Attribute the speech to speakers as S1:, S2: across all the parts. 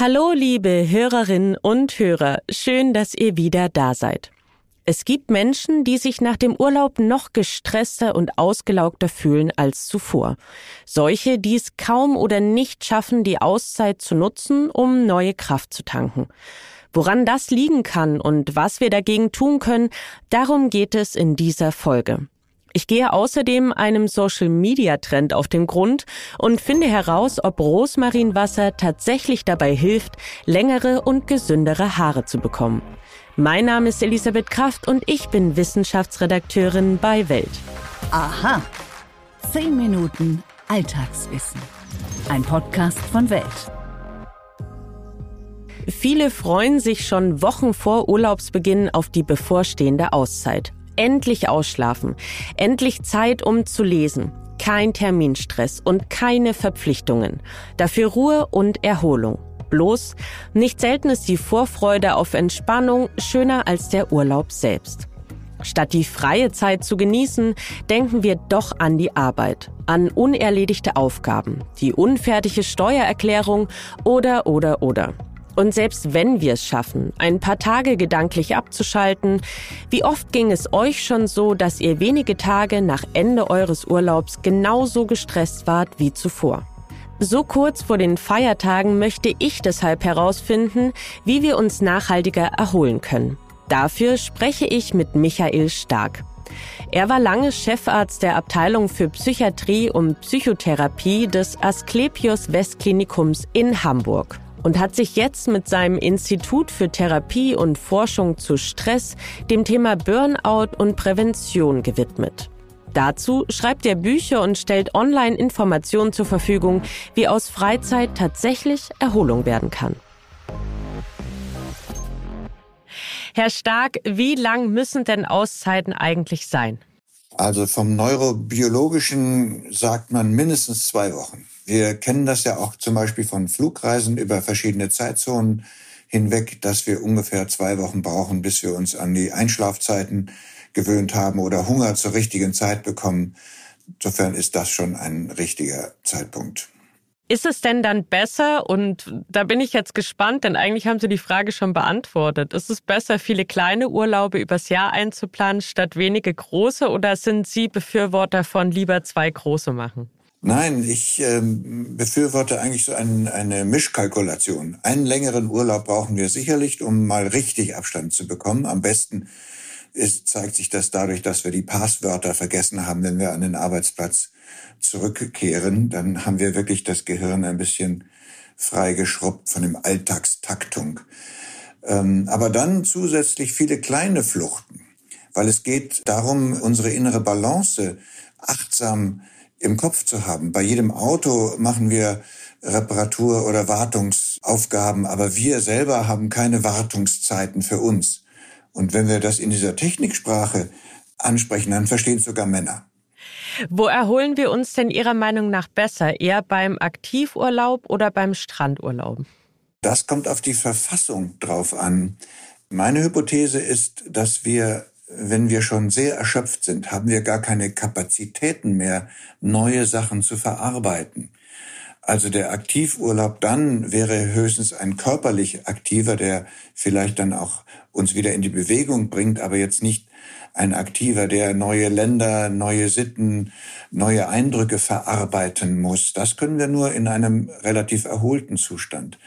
S1: Hallo, liebe Hörerinnen und Hörer, schön, dass ihr wieder da seid. Es gibt Menschen, die sich nach dem Urlaub noch gestresster und ausgelaugter fühlen als zuvor. Solche, die es kaum oder nicht schaffen, die Auszeit zu nutzen, um neue Kraft zu tanken. Woran das liegen kann und was wir dagegen tun können, darum geht es in dieser Folge. Ich gehe außerdem einem Social-Media-Trend auf den Grund und finde heraus, ob Rosmarinwasser tatsächlich dabei hilft, längere und gesündere Haare zu bekommen. Mein Name ist Elisabeth Kraft und ich bin Wissenschaftsredakteurin bei Welt.
S2: Aha. Zehn Minuten Alltagswissen. Ein Podcast von Welt.
S1: Viele freuen sich schon Wochen vor Urlaubsbeginn auf die bevorstehende Auszeit. Endlich ausschlafen. Endlich Zeit, um zu lesen. Kein Terminstress und keine Verpflichtungen. Dafür Ruhe und Erholung. Bloß, nicht selten ist die Vorfreude auf Entspannung schöner als der Urlaub selbst. Statt die freie Zeit zu genießen, denken wir doch an die Arbeit, an unerledigte Aufgaben, die unfertige Steuererklärung oder oder oder. Und selbst wenn wir es schaffen, ein paar Tage gedanklich abzuschalten, wie oft ging es euch schon so, dass ihr wenige Tage nach Ende eures Urlaubs genauso gestresst wart wie zuvor? So kurz vor den Feiertagen möchte ich deshalb herausfinden, wie wir uns nachhaltiger erholen können. Dafür spreche ich mit Michael Stark. Er war lange Chefarzt der Abteilung für Psychiatrie und Psychotherapie des Asklepios Westklinikums in Hamburg und hat sich jetzt mit seinem Institut für Therapie und Forschung zu Stress dem Thema Burnout und Prävention gewidmet. Dazu schreibt er Bücher und stellt online Informationen zur Verfügung, wie aus Freizeit tatsächlich Erholung werden kann. Herr Stark, wie lang müssen denn Auszeiten eigentlich sein?
S3: Also vom Neurobiologischen sagt man mindestens zwei Wochen. Wir kennen das ja auch zum Beispiel von Flugreisen über verschiedene Zeitzonen hinweg, dass wir ungefähr zwei Wochen brauchen, bis wir uns an die Einschlafzeiten gewöhnt haben oder Hunger zur richtigen Zeit bekommen. Insofern ist das schon ein richtiger Zeitpunkt.
S1: Ist es denn dann besser, und da bin ich jetzt gespannt, denn eigentlich haben Sie die Frage schon beantwortet, ist es besser, viele kleine Urlaube übers Jahr einzuplanen, statt wenige große, oder sind Sie Befürworter von lieber zwei große machen?
S3: Nein, ich ähm, befürworte eigentlich so ein, eine Mischkalkulation. Einen längeren Urlaub brauchen wir sicherlich, um mal richtig Abstand zu bekommen. Am besten ist, zeigt sich das dadurch, dass wir die Passwörter vergessen haben, wenn wir an den Arbeitsplatz zurückkehren. Dann haben wir wirklich das Gehirn ein bisschen freigeschrubbt von dem Alltagstaktung. Ähm, aber dann zusätzlich viele kleine Fluchten, weil es geht darum, unsere innere Balance achtsam im Kopf zu haben. Bei jedem Auto machen wir Reparatur- oder Wartungsaufgaben, aber wir selber haben keine Wartungszeiten für uns. Und wenn wir das in dieser Techniksprache ansprechen, dann verstehen es sogar Männer.
S1: Wo erholen wir uns denn Ihrer Meinung nach besser? Eher beim Aktivurlaub oder beim Strandurlaub?
S3: Das kommt auf die Verfassung drauf an. Meine Hypothese ist, dass wir wenn wir schon sehr erschöpft sind, haben wir gar keine Kapazitäten mehr, neue Sachen zu verarbeiten. Also der Aktivurlaub dann wäre höchstens ein körperlich aktiver, der vielleicht dann auch uns wieder in die Bewegung bringt, aber jetzt nicht ein aktiver, der neue Länder, neue Sitten, neue Eindrücke verarbeiten muss. Das können wir nur in einem relativ erholten Zustand.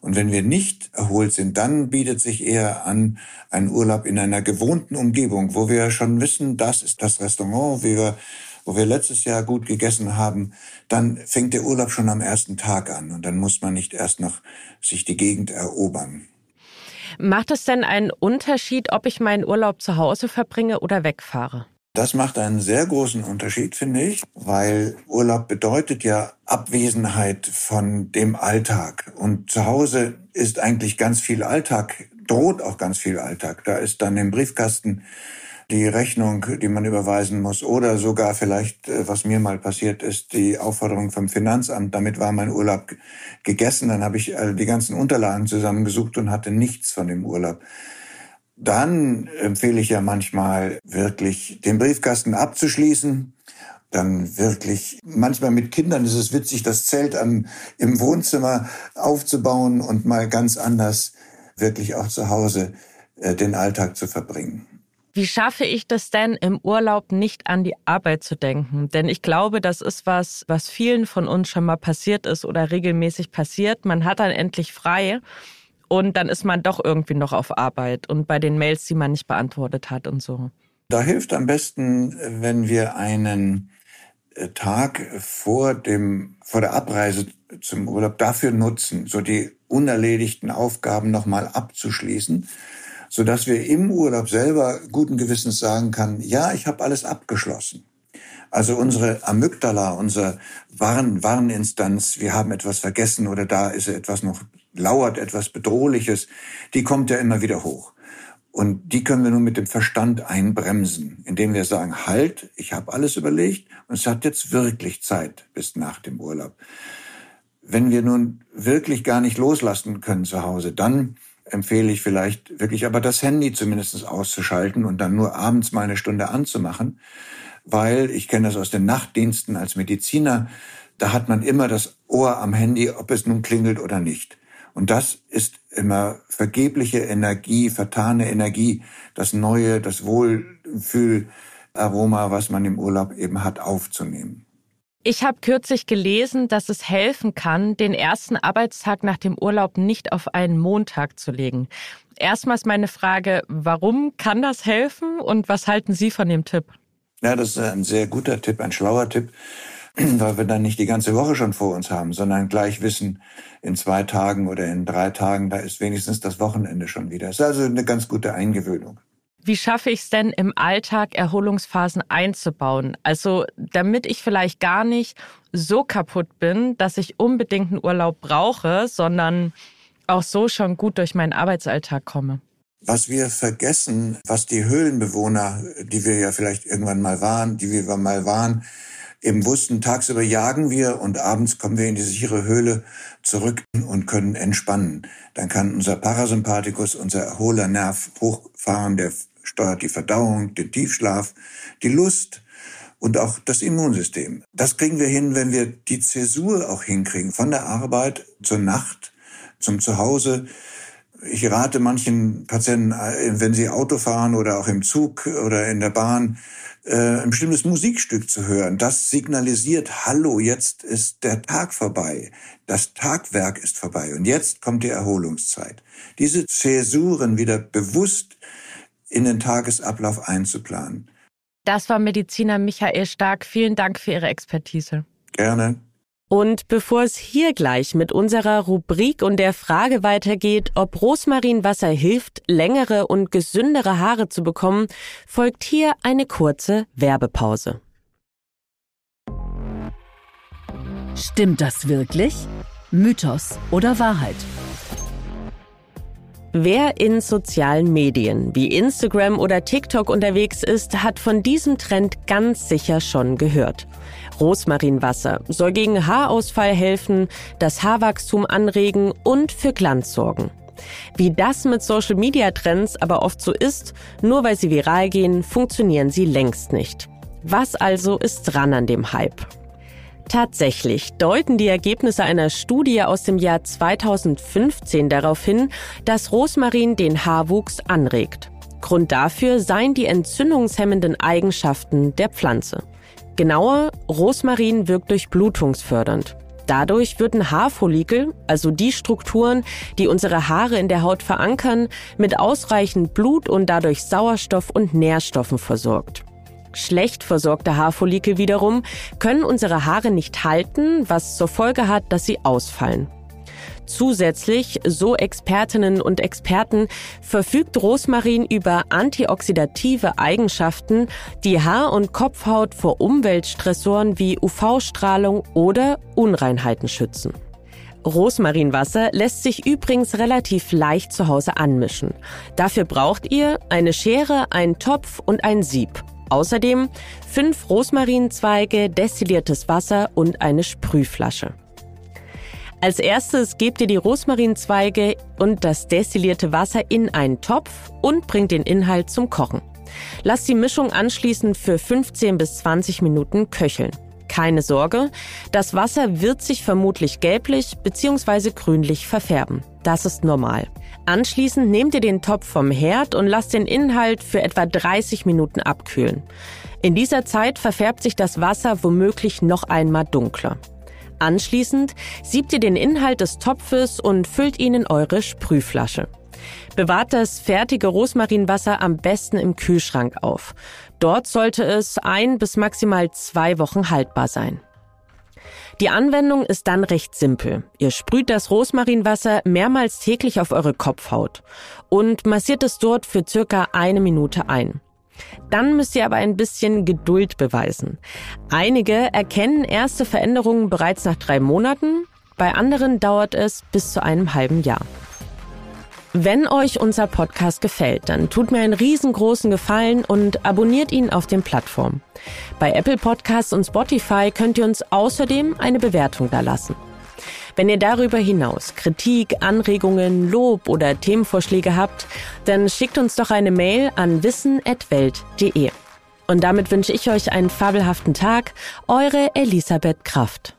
S3: Und wenn wir nicht erholt sind, dann bietet sich eher an ein Urlaub in einer gewohnten Umgebung, wo wir schon wissen, das ist das Restaurant, wie wir, wo wir letztes Jahr gut gegessen haben. Dann fängt der Urlaub schon am ersten Tag an und dann muss man nicht erst noch sich die Gegend erobern.
S1: Macht es denn einen Unterschied, ob ich meinen Urlaub zu Hause verbringe oder wegfahre?
S3: Das macht einen sehr großen Unterschied, finde ich, weil Urlaub bedeutet ja Abwesenheit von dem Alltag. Und zu Hause ist eigentlich ganz viel Alltag, droht auch ganz viel Alltag. Da ist dann im Briefkasten die Rechnung, die man überweisen muss, oder sogar vielleicht, äh, was mir mal passiert ist, die Aufforderung vom Finanzamt. Damit war mein Urlaub gegessen. Dann habe ich die ganzen Unterlagen zusammengesucht und hatte nichts von dem Urlaub. Dann empfehle ich ja manchmal wirklich, den Briefkasten abzuschließen dann wirklich, manchmal mit Kindern ist es witzig, das Zelt am, im Wohnzimmer aufzubauen und mal ganz anders wirklich auch zu Hause äh, den Alltag zu verbringen.
S1: Wie schaffe ich das denn im Urlaub nicht an die Arbeit zu denken? Denn ich glaube, das ist was, was vielen von uns schon mal passiert ist oder regelmäßig passiert. Man hat dann endlich frei und dann ist man doch irgendwie noch auf Arbeit und bei den Mails, die man nicht beantwortet hat und so.
S3: Da hilft am besten, wenn wir einen äh, Tag vor dem, vor der Abreise zum Urlaub dafür nutzen, so die unerledigten Aufgaben nochmal abzuschließen, so dass wir im Urlaub selber guten Gewissens sagen kann, ja, ich habe alles abgeschlossen. Also unsere Amygdala, unsere Warn Warninstanz, wir haben etwas vergessen oder da ist etwas noch lauert, etwas Bedrohliches, die kommt ja immer wieder hoch. Und die können wir nur mit dem Verstand einbremsen, indem wir sagen, halt, ich habe alles überlegt und es hat jetzt wirklich Zeit bis nach dem Urlaub. Wenn wir nun wirklich gar nicht loslassen können zu Hause, dann empfehle ich vielleicht wirklich aber das Handy zumindest auszuschalten und dann nur abends mal eine Stunde anzumachen, weil ich kenne das aus den Nachtdiensten als Mediziner, da hat man immer das Ohr am Handy, ob es nun klingelt oder nicht. Und das ist immer vergebliche Energie, vertane Energie, das neue, das Wohlfühlaroma, was man im Urlaub eben hat, aufzunehmen.
S1: Ich habe kürzlich gelesen, dass es helfen kann, den ersten Arbeitstag nach dem Urlaub nicht auf einen Montag zu legen. Erstmals meine Frage, warum kann das helfen und was halten Sie von dem Tipp?
S3: Ja, das ist ein sehr guter Tipp, ein schlauer Tipp. weil wir dann nicht die ganze Woche schon vor uns haben, sondern gleich wissen, in zwei Tagen oder in drei Tagen, da ist wenigstens das Wochenende schon wieder. Das ist also eine ganz gute Eingewöhnung.
S1: Wie schaffe ich es denn im Alltag, Erholungsphasen einzubauen? Also damit ich vielleicht gar nicht so kaputt bin, dass ich unbedingt einen Urlaub brauche, sondern auch so schon gut durch meinen Arbeitsalltag komme.
S3: Was wir vergessen, was die Höhlenbewohner, die wir ja vielleicht irgendwann mal waren, die wir mal waren, eben wussten, tagsüber jagen wir und abends kommen wir in die sichere Höhle zurück und können entspannen. Dann kann unser Parasympathikus, unser Erholernerv hochfahren, der steuert die Verdauung, den Tiefschlaf, die Lust und auch das Immunsystem. Das kriegen wir hin, wenn wir die Zäsur auch hinkriegen, von der Arbeit zur Nacht, zum Zuhause. Ich rate manchen Patienten, äh, wenn sie Auto fahren oder auch im Zug oder in der Bahn, äh, ein bestimmtes Musikstück zu hören. Das signalisiert, hallo, jetzt ist der Tag vorbei. Das Tagwerk ist vorbei und jetzt kommt die Erholungszeit. Diese Zäsuren wieder bewusst in den Tagesablauf einzuplanen.
S1: Das war Mediziner Michael Stark. Vielen Dank für Ihre Expertise.
S3: Gerne.
S1: Und bevor es hier gleich mit unserer Rubrik und der Frage weitergeht, ob Rosmarinwasser hilft, längere und gesündere Haare zu bekommen, folgt hier eine kurze Werbepause.
S2: Stimmt das wirklich? Mythos oder Wahrheit?
S1: Wer in sozialen Medien wie Instagram oder TikTok unterwegs ist, hat von diesem Trend ganz sicher schon gehört. Rosmarinwasser soll gegen Haarausfall helfen, das Haarwachstum anregen und für Glanz sorgen. Wie das mit Social-Media-Trends aber oft so ist, nur weil sie viral gehen, funktionieren sie längst nicht. Was also ist dran an dem Hype? Tatsächlich deuten die Ergebnisse einer Studie aus dem Jahr 2015 darauf hin, dass Rosmarin den Haarwuchs anregt. Grund dafür seien die entzündungshemmenden Eigenschaften der Pflanze. Genauer, Rosmarin wirkt durchblutungsfördernd. Dadurch würden Haarfollikel, also die Strukturen, die unsere Haare in der Haut verankern, mit ausreichend Blut und dadurch Sauerstoff und Nährstoffen versorgt. Schlecht versorgte Haarfollikel wiederum können unsere Haare nicht halten, was zur Folge hat, dass sie ausfallen. Zusätzlich, so Expertinnen und Experten, verfügt Rosmarin über antioxidative Eigenschaften, die Haar- und Kopfhaut vor Umweltstressoren wie UV-Strahlung oder Unreinheiten schützen. Rosmarinwasser lässt sich übrigens relativ leicht zu Hause anmischen. Dafür braucht ihr eine Schere, einen Topf und ein Sieb. Außerdem fünf Rosmarinzweige, destilliertes Wasser und eine Sprühflasche. Als erstes gebt ihr die Rosmarinzweige und das destillierte Wasser in einen Topf und bringt den Inhalt zum Kochen. Lasst die Mischung anschließend für 15 bis 20 Minuten köcheln. Keine Sorge, das Wasser wird sich vermutlich gelblich bzw. grünlich verfärben. Das ist normal. Anschließend nehmt ihr den Topf vom Herd und lasst den Inhalt für etwa 30 Minuten abkühlen. In dieser Zeit verfärbt sich das Wasser womöglich noch einmal dunkler. Anschließend siebt ihr den Inhalt des Topfes und füllt ihn in eure Sprühflasche. Bewahrt das fertige Rosmarinwasser am besten im Kühlschrank auf. Dort sollte es ein bis maximal zwei Wochen haltbar sein. Die Anwendung ist dann recht simpel. Ihr sprüht das Rosmarinwasser mehrmals täglich auf eure Kopfhaut und massiert es dort für circa eine Minute ein. Dann müsst ihr aber ein bisschen Geduld beweisen. Einige erkennen erste Veränderungen bereits nach drei Monaten, bei anderen dauert es bis zu einem halben Jahr. Wenn euch unser Podcast gefällt, dann tut mir einen riesengroßen Gefallen und abonniert ihn auf den Plattformen. Bei Apple Podcasts und Spotify könnt ihr uns außerdem eine Bewertung da lassen. Wenn ihr darüber hinaus Kritik, Anregungen, Lob oder Themenvorschläge habt, dann schickt uns doch eine Mail an wissen.welt.de. Und damit wünsche ich euch einen fabelhaften Tag. Eure Elisabeth Kraft.